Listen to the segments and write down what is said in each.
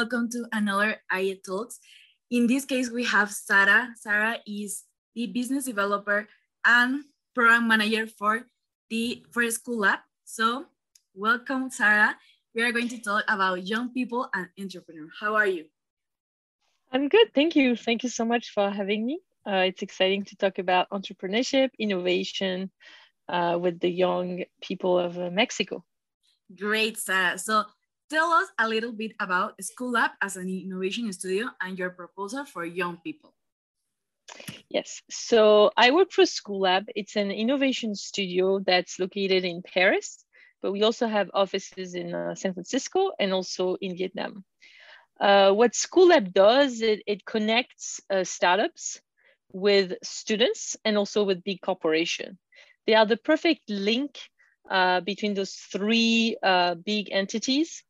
welcome to another IA Talks. In this case, we have Sarah. Sarah is the business developer and program manager for the for Schoolab. So welcome, Sarah. We are going to talk about young people and entrepreneurs. How are you? I'm good. Thank you. Thank you so much for having me. Uh, it's exciting to talk about entrepreneurship, innovation uh, with the young people of uh, Mexico. Great, Sarah. So tell us a little bit about Schoolab as an innovation studio and your proposal for young people. Yes, so I work for Schoolab. It's an innovation studio that's located in Paris, but we also have offices in uh, San Francisco and also in Vietnam. Uh, what Schoolab does, it, it connects uh, startups with students and also with big corporation. They are the perfect link uh, between those three uh, big entities.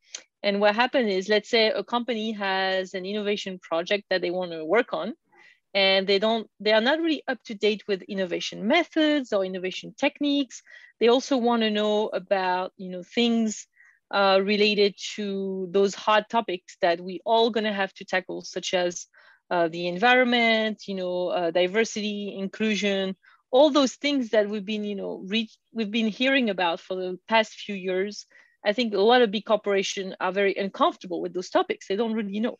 And what happens is, let's say a company has an innovation project that they want to work on, and they don't, they are not really up to date with innovation methods or innovation techniques. They also want to know about, you know, things uh, related to those hard topics that we all going to have to tackle, such as uh, the environment, you know, uh, diversity, inclusion, all those things that we've been, you know, we've been hearing about for the past few years. I think a lot of big corporations are very uncomfortable with those topics. They don't really know.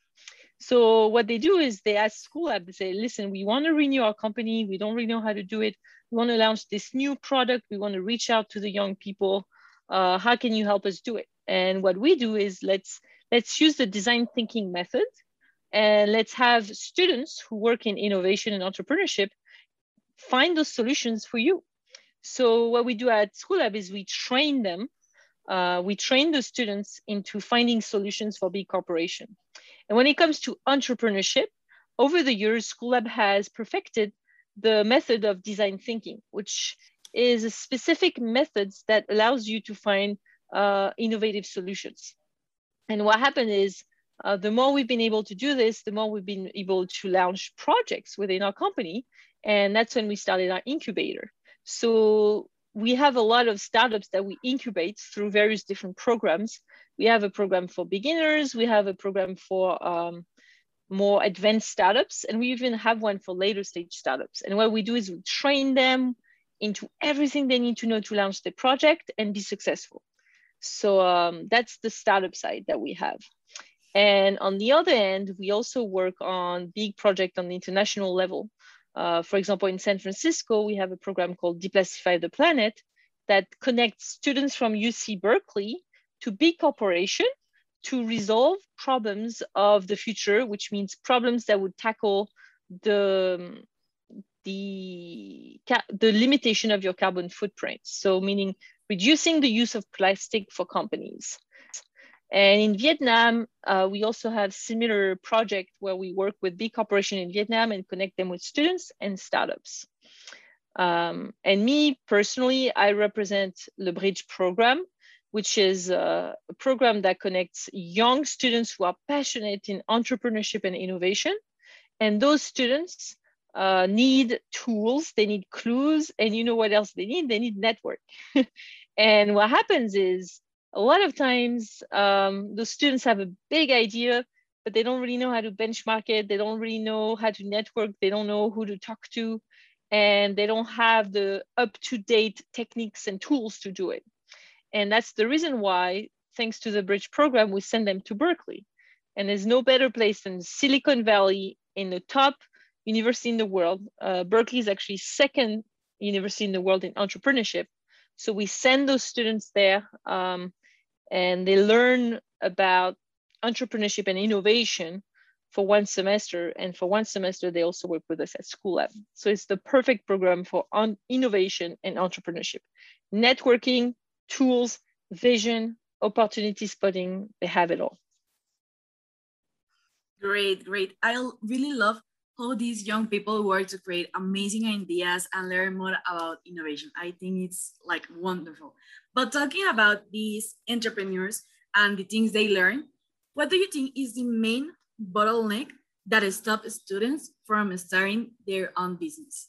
So what they do is they ask Schoolab, they say, listen, we want to renew our company. We don't really know how to do it. We want to launch this new product. We want to reach out to the young people. Uh, how can you help us do it? And what we do is let's let's use the design thinking method and let's have students who work in innovation and entrepreneurship find those solutions for you. So what we do at Schoolab is we train them. Uh, we train the students into finding solutions for big corporation. And when it comes to entrepreneurship, over the years, Schoolab has perfected the method of design thinking, which is a specific methods that allows you to find uh, innovative solutions. And what happened is uh, the more we've been able to do this, the more we've been able to launch projects within our company. And that's when we started our incubator. So we have a lot of startups that we incubate through various different programs. We have a program for beginners, we have a program for um, more advanced startups, and we even have one for later stage startups. And what we do is we train them into everything they need to know to launch the project and be successful. So um, that's the startup side that we have. And on the other end, we also work on big project on the international level. Uh, for example, in San Francisco, we have a program called Deplastify the Planet that connects students from UC Berkeley to big corporation to resolve problems of the future, which means problems that would tackle the, the, the limitation of your carbon footprint. So meaning reducing the use of plastic for companies. And in Vietnam, uh, we also have similar project where we work with big corporation in Vietnam and connect them with students and startups. Um, and me personally, I represent the Bridge program, which is a program that connects young students who are passionate in entrepreneurship and innovation. And those students uh, need tools, they need clues, and you know what else they need? They need network. and what happens is a lot of times um, the students have a big idea, but they don't really know how to benchmark it. They don't really know how to network. They don't know who to talk to. And they don't have the up-to-date techniques and tools to do it. And that's the reason why, thanks to the Bridge program, we send them to Berkeley. And there's no better place than Silicon Valley in the top university in the world. Uh, Berkeley is actually second university in the world in entrepreneurship. So we send those students there um, and they learn about entrepreneurship and innovation for one semester. And for one semester, they also work with us at Schoolab. So it's the perfect program for on innovation and entrepreneurship. Networking, tools, vision, opportunity spotting, they have it all. Great, great. I really love how these young people work to create amazing ideas and learn more about innovation. I think it's like wonderful. But talking about these entrepreneurs and the things they learn, what do you think is the main bottleneck that stops students from starting their own business?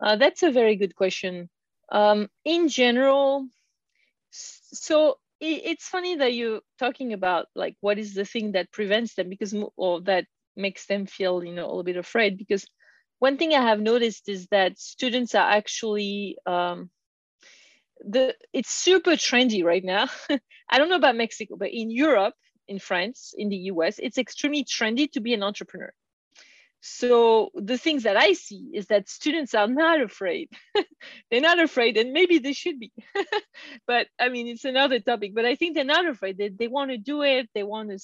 Uh, that's a very good question. Um, in general, so it's funny that you're talking about like what is the thing that prevents them because or that makes them feel you know a little bit afraid. Because one thing i have noticed is that students are actually um, the it's super trendy right now. I don't know about mexico but in europe in france in the us it's extremely trendy to be an entrepreneur. So the things that i see is that students are not afraid. They're not afraid and maybe they should be. But i mean it's another topic but i think they're not afraid. They, they want to do it. They want to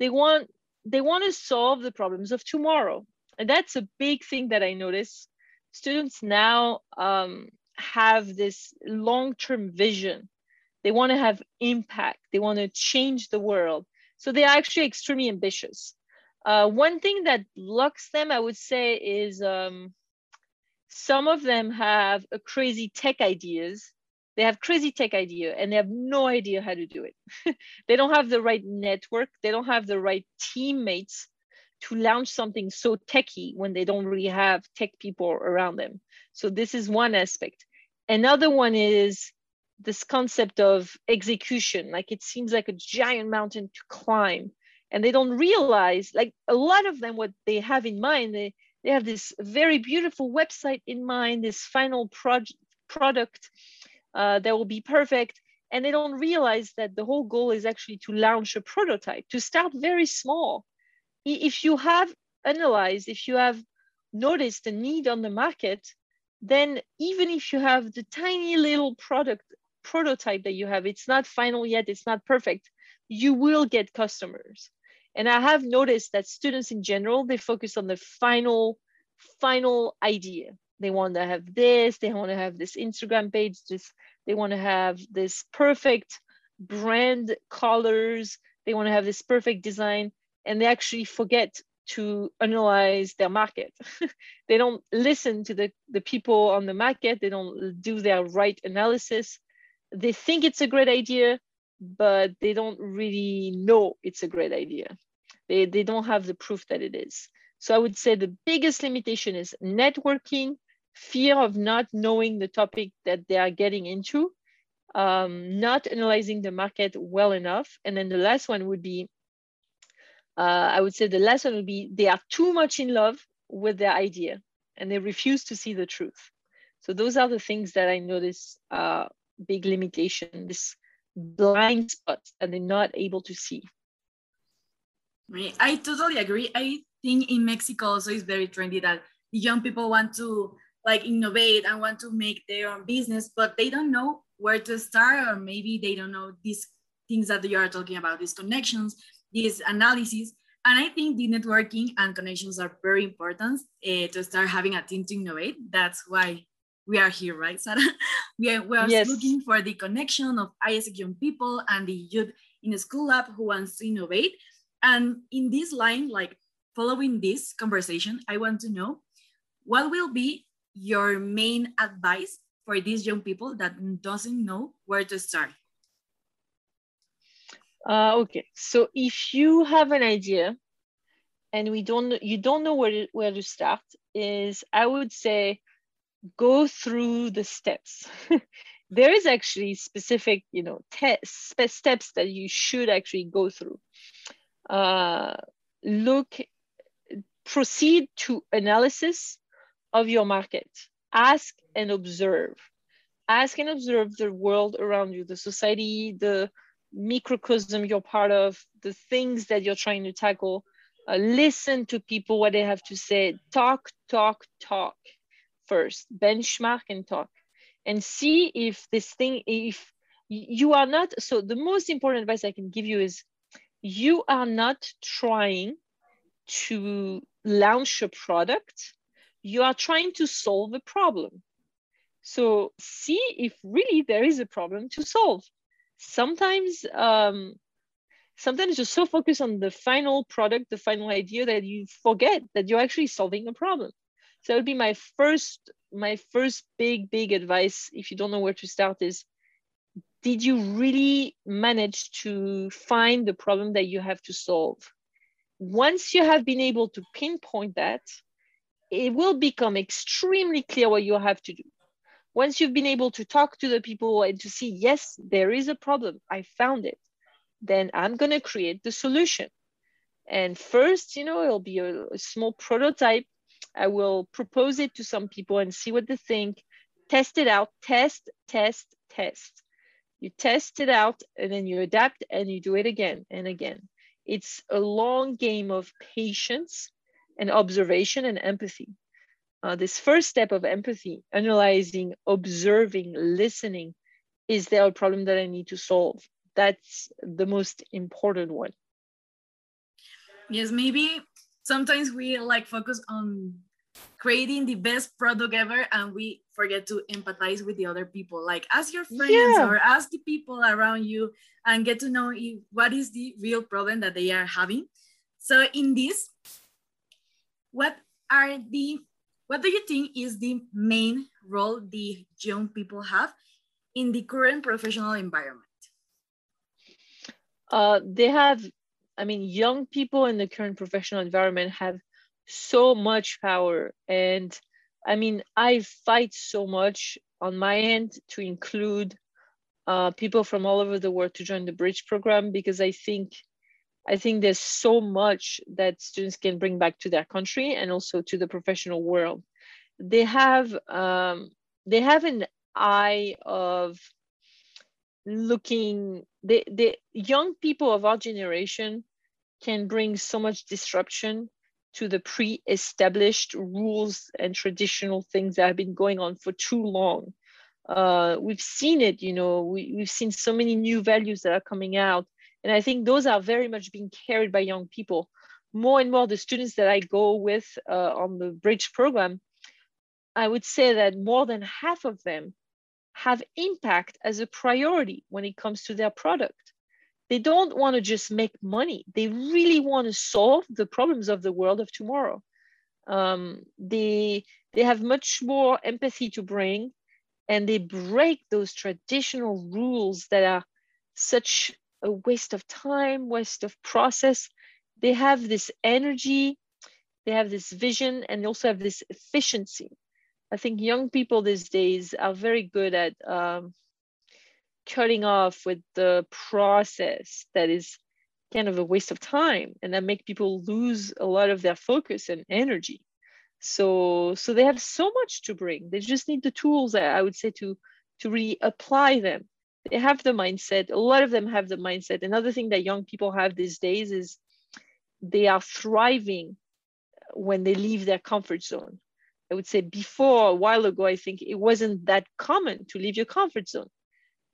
they want they want to solve the problems of tomorrow. And that's a big thing that i notice. Students now um, have this long-term vision. They want to have impact. They want to change the world. So they are actually extremely ambitious. Uh, one thing that blocks them, I would say, is um, some of them have a crazy tech ideas. They have crazy tech idea and they have no idea how to do it. they don't have the right network. They don't have the right teammates to launch something so techy when they don't really have tech people around them. So this is one aspect. Another one is this concept of execution. Like it seems like a giant mountain to climb and they don't realize like a lot of them what they have in mind they, they have this very beautiful website in mind this final project product uh, that will be perfect. And they don't realize that the whole goal is actually to launch a prototype to start very small. If you have analyzed if you have noticed a need on the market then even if you have the tiny little product prototype that you have it's not final yet it's not perfect you will get customers. And I have noticed that students in general, they focus on the final, final idea. They want to have this, they want to have this Instagram page, this, they want to have this perfect brand colors, they want to have this perfect design, and they actually forget to analyze their market. they don't listen to the, the people on the market, they don't do their right analysis. They think it's a great idea, but they don't really know it's a great idea. They, they don't have the proof that it is. So I would say the biggest limitation is networking, fear of not knowing the topic that they are getting into, um, not analyzing the market well enough. And then the last one would be, uh, I would say the last one would be they are too much in love with their idea and they refuse to see the truth. So those are the things that I notice are big limitation, this blind spot that they're not able to see. I totally agree. I think in Mexico also it's very trendy that young people want to like innovate and want to make their own business, but they don't know where to start, or maybe they don't know these things that you are talking about, these connections, these analysis. And I think the networking and connections are very important uh, to start having a team to innovate. That's why we are here, right, Sarah? we are, we are yes. looking for the connection of AIESEC young people and the youth in the Schoolab who wants to innovate and in this line, like following this conversation, I want to know what will be your main advice for these young people that doesn't know where to start? Uh, okay, so if you have an idea and we don't, you don't know where to, where to start, is I would say go through the steps. there is actually specific, you know, steps that you should actually go through uh, look, proceed to analysis of your market. Ask and observe. Ask and observe the world around you, the society, the microcosm you're part of, the things that you're trying to tackle. Uh, listen to people, what they have to say. Talk, talk, talk first. Benchmark and talk. And see if this thing, if you are not, so the most important advice I can give you is you are not trying to launch a product, you are trying to solve a problem. So see if really there is a problem to solve. Sometimes, um, sometimes you're so focused on the final product, the final idea that you forget that you're actually solving a problem. So that would be my first, my first big, big advice. If you don't know where to start, is did you really manage to find the problem that you have to solve? Once you have been able to pinpoint that, it will become extremely clear what you have to do. once you've been able to talk to the people and to see, yes, there is a problem, I found it, then I'm going to create the solution. And first, you know, it'll be a, a, small prototype. I will propose it to some people and see what they think, test it out, test, test, test. You test it out and then you adapt and you do it again and again. It's a long game of patience and observation and empathy uh, this first step of empathy, analyzing, observing, listening, is there a problem that I need to solve? That's the most important one. Yes, maybe sometimes we like focus on creating the best product ever and we forget to empathize with the other people like ask your friends yeah. or ask the people around you and get to know if, what is the real problem that they are having so in this what are the what do you think is the main role the young people have in the current professional environment? Uh, they have, I mean, young people in the current professional environment have so much power. And I mean, I fight so much on my end to include uh, people from all over the world to join the bridge program because I think I think there's so much that students can bring back to their country and also to the professional world. They have um, they have an eye of looking. The the young people of our generation can bring so much disruption to the pre-established rules and traditional things that have been going on for too long. Uh, we've seen it, you know, we, we've seen so many new values that are coming out and I think those are very much being carried by young people. More and more, the students that I go with uh, on the bridge program, I would say that more than half of them have impact as a priority when it comes to their product. They don't want to just make money. They really want to solve the problems of the world of tomorrow. Um, they, they have much more empathy to bring and they break those traditional rules that are such a waste of time, waste of process. They have this energy, they have this vision, and they also have this efficiency. I think young people these days are very good at um, cutting off with the process that is kind of a waste of time and that make people lose a lot of their focus and energy so so they have so much to bring they just need the tools i would say to to really apply them they have the mindset. A lot of them have the mindset. Another thing that young people have these days is they are thriving when they leave their comfort zone. I would say before a while ago, I think it wasn't that common to leave your comfort zone.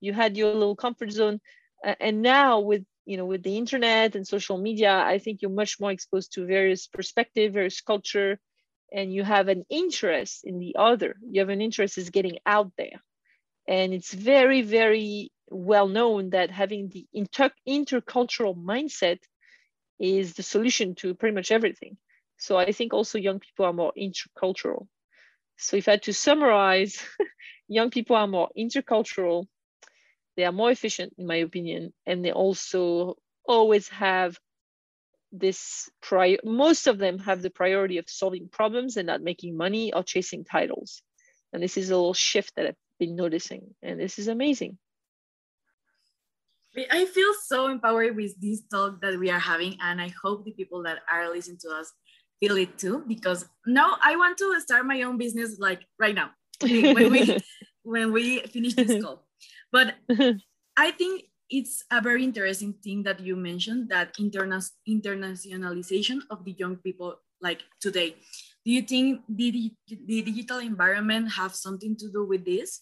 You had your little comfort zone, uh, and now with you know with the internet and social media, I think you're much more exposed to various perspective, various culture, and you have an interest in the other. You have an interest is getting out there. And it's very, very well known that having the inter intercultural mindset is the solution to pretty much everything. So I think also young people are more intercultural. So if I had to summarize, young people are more intercultural, they are more efficient in my opinion, and they also always have this prior most of them have the priority of solving problems and not making money or chasing titles. And this is a little shift that I've been noticing. And this is amazing. I feel so empowered with this talk that we are having, and I hope the people that are listening to us feel it too. Because now I want to start my own business, like right now, when we when we finish this call. But I think it's a very interesting thing that you mentioned that interna- internationalization of the young people like today. Do you think the, the digital environment have something to do with this?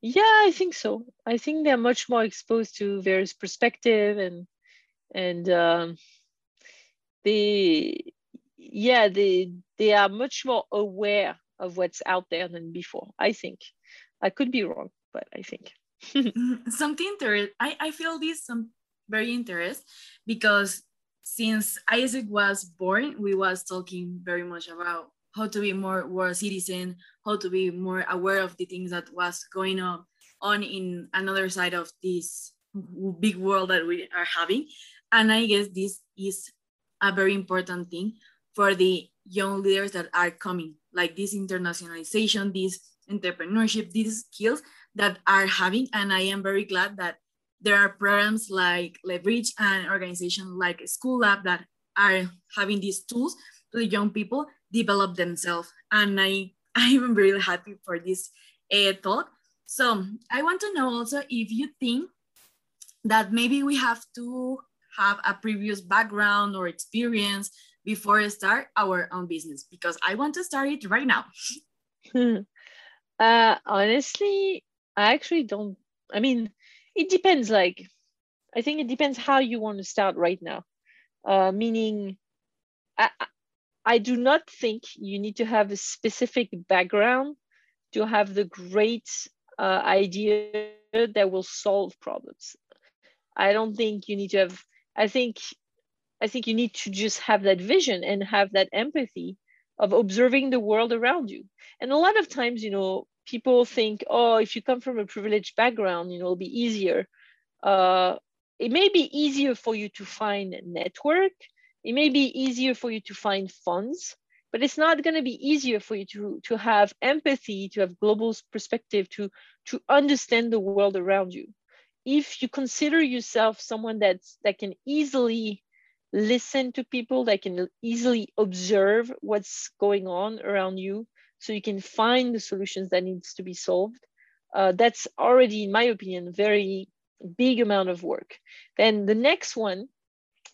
Yeah, I think so. I think they're much more exposed to various perspective and and um, they yeah they they are much more aware of what's out there than before. I think I could be wrong, but I think mm, something. I I feel this some very interest because since AIESEC was born, we was talking very much about how to be more world citizen, how to be more aware of the things that was going on on in another side of this big world that we are having. And I guess this is a very important thing for the young leaders that are coming, like this internationalization, this entrepreneurship, these skills that are having. And I am very glad that there are programs like Leverage and organizations like Schoolab that are having these tools to the young people develop themselves. And I, I'm really happy for this uh, talk. So I want to know also if you think that maybe we have to have a previous background or experience before I start our own business because I want to start it right now. uh, honestly, I actually don't. I mean, it depends. Like, I think it depends how you want to start right now. Uh, meaning, I, I do not think you need to have a specific background to have the great uh, idea that will solve problems. I don't think you need to have. I think, I think you need to just have that vision and have that empathy of observing the world around you. And a lot of times, you know, people think, oh, if you come from a privileged background, you know, it'll be easier. Uh, it may be easier for you to find network. It may be easier for you to find funds, but it's not going to be easier for you to, to have empathy, to have global perspective, to, to understand the world around you. If you consider yourself someone that's, that can easily listen to people, that can easily observe what's going on around you, so you can find the solutions that needs to be solved. Uh, that's already, in my opinion, very big amount of work. Then the next one,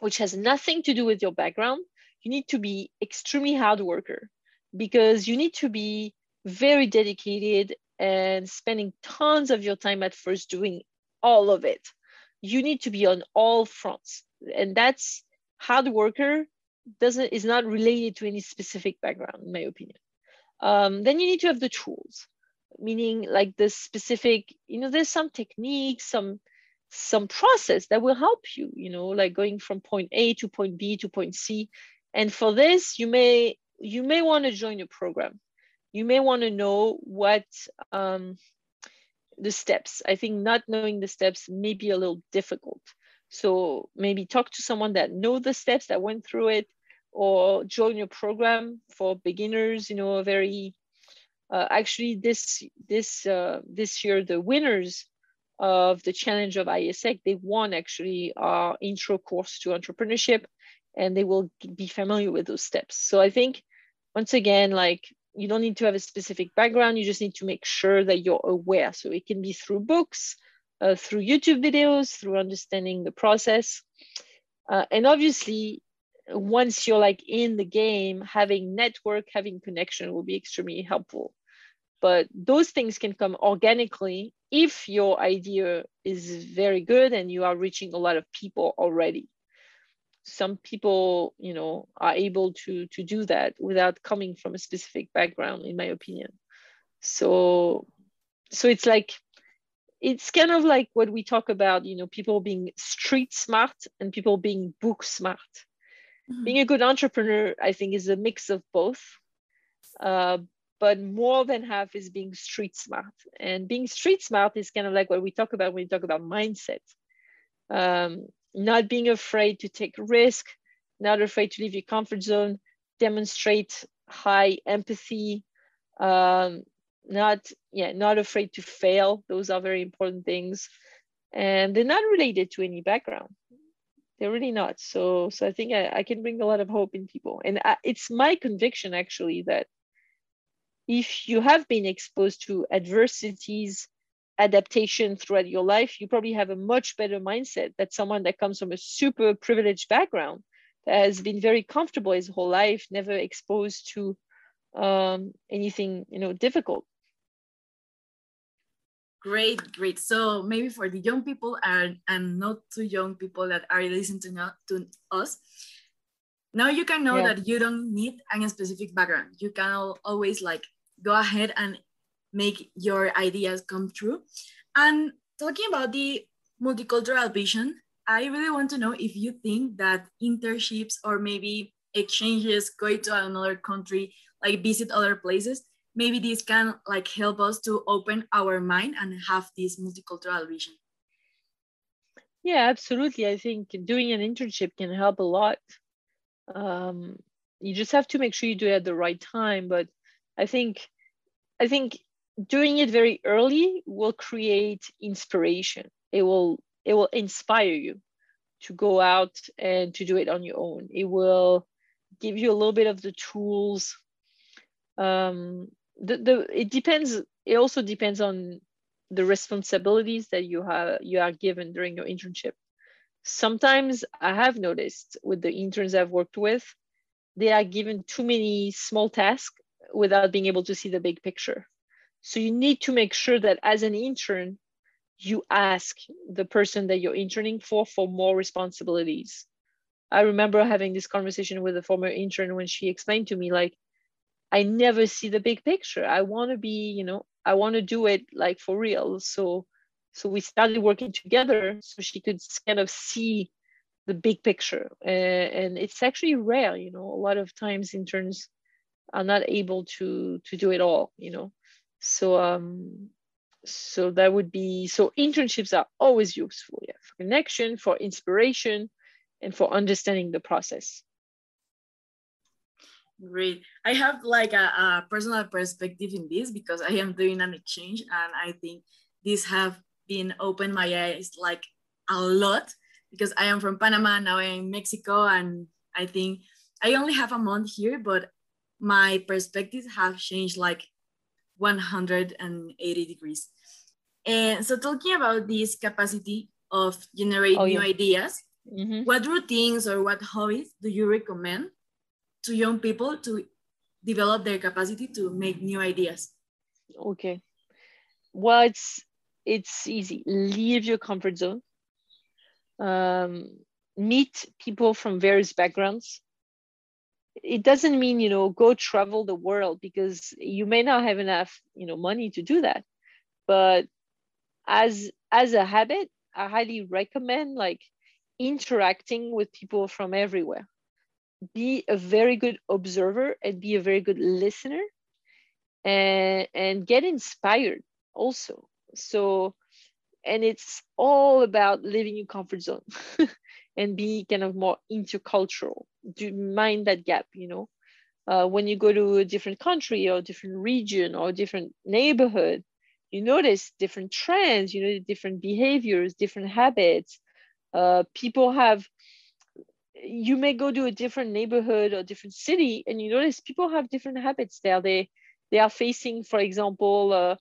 which has nothing to do with your background, you need to be extremely hard worker because you need to be very dedicated and spending tons of your time at first doing all of it. You need to be on all fronts. And that's hard worker doesn't is not related to any specific background, in my opinion. Um, then you need to have the tools, meaning like the specific, you know, there's some techniques, some some process that will help you, you know, like going from point A to point B to point C. And for this, you may you may want to join a program. You may want to know what um, the steps. I think not knowing the steps may be a little difficult. So maybe talk to someone that know the steps that went through it, or join your program for beginners you know a very uh, actually this this uh, this year the winners of the challenge of AIESEC they won actually our intro course to entrepreneurship and they will be familiar with those steps. So i think once again like you don't need to have a specific background. You just need to make sure that you're aware. So it can be through books uh, through youtube videos through understanding the process. Uh, and obviously once you're like in the game, having network, having connection will be extremely helpful. But those things can come organically if your idea is very good and you are reaching a lot of people already. Some people, you know, are able to to do that without coming from a specific background, in my opinion. So, so it's like it's kind of like what we talk about, you know, people being street smart and people being book smart Mm-hmm. Being a good entrepreneur, I think, is a mix of both. Uh, but more than half is being street smart. And being street smart is kind of like what we talk about when we talk about mindset. Um, not being afraid to take risk, not afraid to leave your comfort zone, demonstrate high empathy, um, not yeah, not afraid to fail. Those are very important things, and they're not related to any background they're really not so so i think i, I can bring a lot of hope in people and I, it's my conviction actually that if you have been exposed to adversities adaptation throughout your life you probably have a much better mindset than someone that comes from a super privileged background that has been very comfortable his whole life never exposed to um, anything you know difficult Great, great. So maybe for the young people and, and not too young people that are listening to, to us, now you can know yeah. that you don't need any specific background. You can always like go ahead and make your ideas come true. And talking about the multicultural vision, I really want to know if you think that internships or maybe exchanges, going to another country, like visit other places, maybe this can like help us to open our mind and have this multicultural vision. Yeah absolutely. I think doing an internship can help a lot. Um, you just have to make sure you do it at the right time but I think, I think doing it very early will create inspiration. It will, it will inspire you to go out and to do it on your own. It will give you a little bit of the tools. Um, the, the it depends. It also depends on the responsibilities that you have you are given during your internship. Sometimes I have noticed with the interns I've worked with, they are given too many small tasks without being able to see the big picture. So you need to make sure that as an intern, you ask the person that you're interning for for more responsibilities. I remember having this conversation with a former intern when she explained to me, like, I never see the big picture. I want to be, you know, I want to do it like for real. So, so we started working together so she could kind of see the big picture. Uh, and it's actually rare, you know, a lot of times interns are not able to to do it all, you know. So um so that would be so internships are always useful, yeah, for connection, for inspiration, and for understanding the process. Great. I have like a, a, personal perspective in this because I am doing an exchange and I think this have been opened my eyes like a lot because I am from Panama, now I'm in Mexico and I think I only have a month here, but my perspectives have changed like 180 degrees. And so talking about this capacity of generate oh, new yeah. ideas, mm-hmm. what routines or what hobbies do you recommend to young people to develop their capacity to make new ideas? Okay. Well, it's it's easy. Leave your comfort zone. Um, meet people from various backgrounds. It doesn't mean you know go travel the world because you may not have enough you know money to do that. But as as a habit, I highly recommend like interacting with people from everywhere be a very good observer and be a very good listener and, and get inspired also. So, and it's all about living in comfort zone and be kind of more intercultural. Do mind that gap, you know. Uh, when you go to a different country or different region or different neighborhood, you notice different trends, you know, different behaviors, different habits. Uh, people have you may go to a different neighborhood or different city and you notice people have different habits there they they are facing for example uh,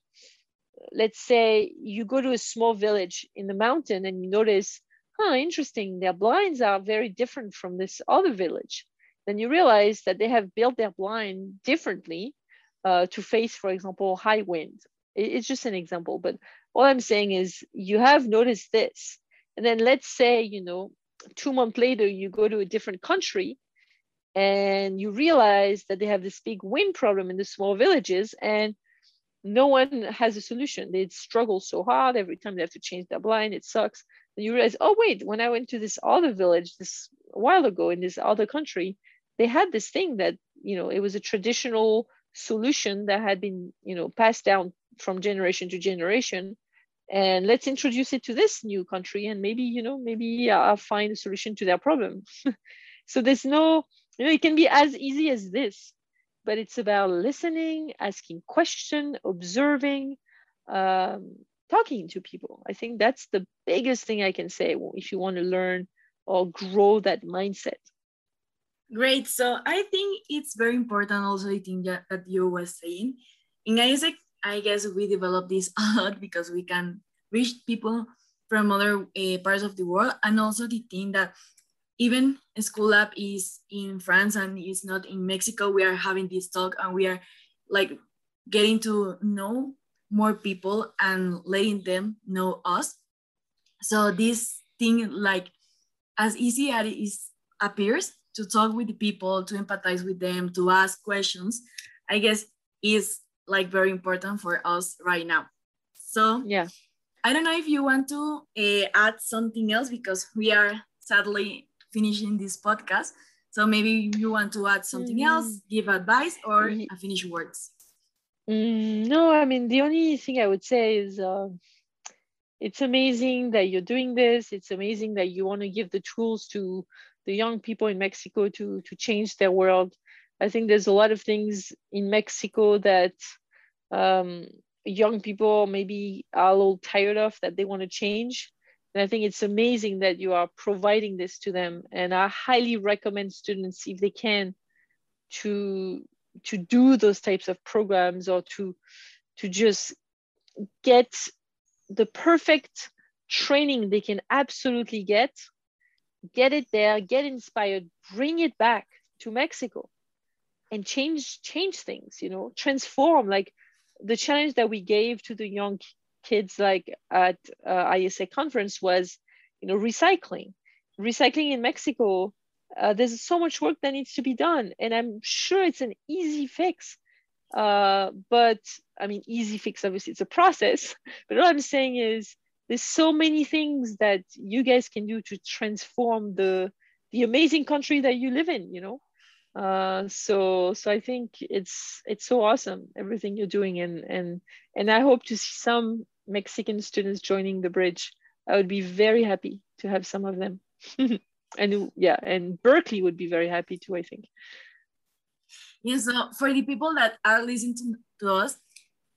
let's say you go to a small village in the mountain and you notice huh interesting. Their blinds are very different from this other village. Then you realize that they have built their blind differently uh, to face for example high wind it's just an example but all i'm saying is you have noticed this. And then let's say you know two months later you go to a different country and you realize that they have this big wind problem in the small villages and no one has a solution. They struggle so hard. Every time they have to change their blind it sucks you realize oh wait when i went to this other village this a while ago in this other country they had this thing that you know it was a traditional solution that had been you know passed down from generation to generation. And let's introduce it to this new country and maybe you know maybe i'll find a solution to their problem. So there's no you know it can be as easy as this but it's about listening asking question observing um, talking to people. I think that's the biggest thing i can say if you want to learn or grow that mindset. Great. So i think it's very important also the thing that, that you were saying. In AIESEC I guess we develop this a lot because we can reach people from other uh, parts of the world. And also the thing that even Schoolab is in France and is not in Mexico, we are having this talk and we are like getting to know more people and letting them know us. So this thing like as easy as it is, appears to talk with the people, to empathize with them, to ask questions, I guess is like very important for us right now. So yeah, I don't know if you want to uh, add something else because we are sadly finishing this podcast. So maybe you want to add something mm. else, give advice, or mm. finish words. Mm, no, I mean the only thing I would say is uh, it's amazing that you're doing this. It's amazing that you want to give the tools to the young people in Mexico to to change their world. I think there's a lot of things in Mexico that um, young people maybe are a little tired of that they want to change. And I think it's amazing that you are providing this to them. And I highly recommend students, if they can, to to do those types of programs or to to just get the perfect training they can absolutely get get it there get inspired bring it back to mexico and change change things you know transform. Like the challenge that we gave to the young kids like at uh, isa conference was you know recycling. Recycling in mexico uh, there's so much work that needs to be done and i'm sure it's an easy fix uh, but i mean easy fix obviously it's a process but what i'm saying is there's so many things that you guys can do to transform the the amazing country that you live in you know? Uh, so so i think it's it's so awesome everything you're doing and and and i hope to see some mexican students joining the bridge. I would be very happy to have some of them and yeah and berkeley would be very happy too i think. Yeah so for the people that are listening to, to us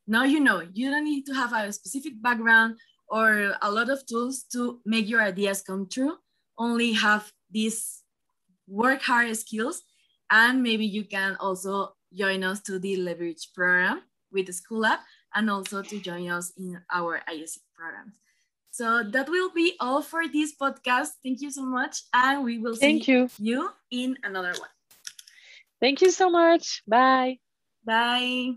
now you know you don't need to have a specific background or a lot of tools to make your ideas come true. Only have these work hard skills and maybe you can also join us to the leverage program with the Schoolab and also to join us in our AIESEC programs so that will be all for this podcast. Thank you so much. And we will Thank see you. you in another one. Thank you so much. Bye. Bye.